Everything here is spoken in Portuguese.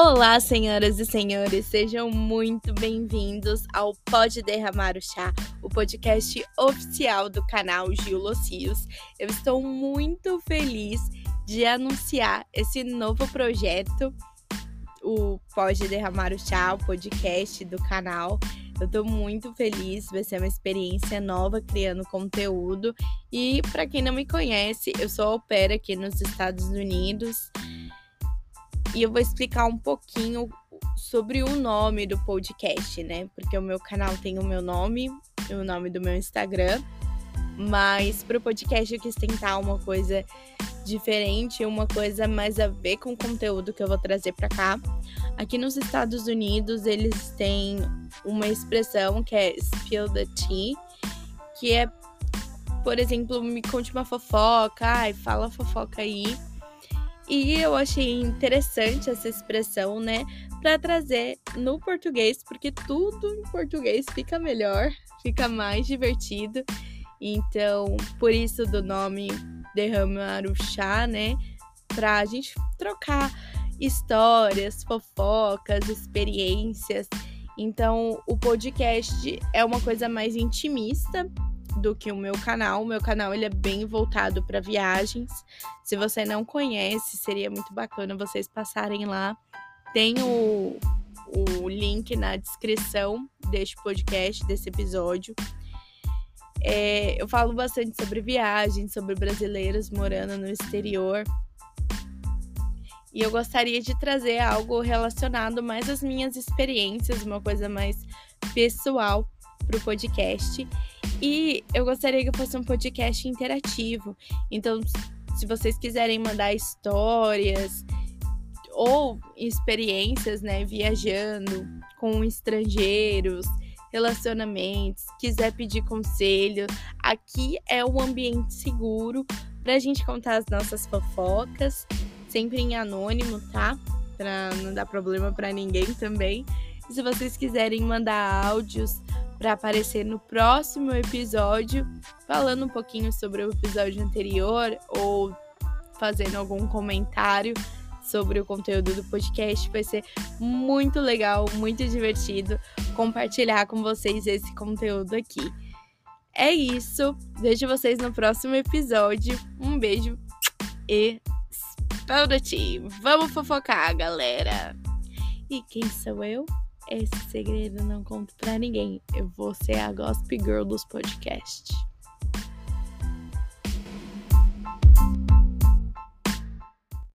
Olá, senhoras e senhores, sejam muito bem-vindos ao Pode Derramar o Chá, o podcast oficial do canal Gil Locios. Eu estou muito feliz de anunciar esse novo projeto, o Pode Derramar o Chá, o podcast do canal. Eu tô muito feliz, vai ser uma experiência nova criando conteúdo. E para quem não me conhece, eu sou pair aqui nos Estados Unidos e eu vou explicar um pouquinho sobre o nome do podcast, né? Porque o meu canal tem o meu nome o nome do meu Instagram. Mas para o podcast eu quis tentar uma coisa diferente, uma coisa mais a ver com o conteúdo que eu vou trazer para cá. Aqui nos Estados Unidos, eles têm uma expressão que é spill the tea, que é, por exemplo, me conte uma fofoca, ai, fala fofoca aí. E eu achei interessante essa expressão, né, para trazer no português, porque tudo em português fica melhor, fica mais divertido. Então, por isso do nome Derramar o Chá, né, pra gente trocar histórias, fofocas, experiências. Então, o podcast é uma coisa mais intimista, do que o meu canal. O meu canal ele é bem voltado para viagens. Se você não conhece, seria muito bacana vocês passarem lá. Tem o, o link na descrição deste podcast, desse episódio. É, eu falo bastante sobre viagens, sobre brasileiros morando no exterior. E eu gostaria de trazer algo relacionado mais às minhas experiências, uma coisa mais pessoal para o podcast. E eu gostaria que fosse um podcast interativo. Então, se vocês quiserem mandar histórias ou experiências, né, viajando com estrangeiros, relacionamentos, quiser pedir conselho, aqui é um ambiente seguro para a gente contar as nossas fofocas, sempre em anônimo, tá? Para não dar problema para ninguém também. Se vocês quiserem mandar áudios para aparecer no próximo episódio, falando um pouquinho sobre o episódio anterior ou fazendo algum comentário sobre o conteúdo do podcast. Vai ser muito legal, muito divertido compartilhar com vocês esse conteúdo aqui. É isso. Vejo vocês no próximo episódio. Um beijo e Spell Vamos fofocar, galera! E quem sou eu? Esse segredo não conto pra ninguém. Eu vou ser a Gossip Girl dos podcasts.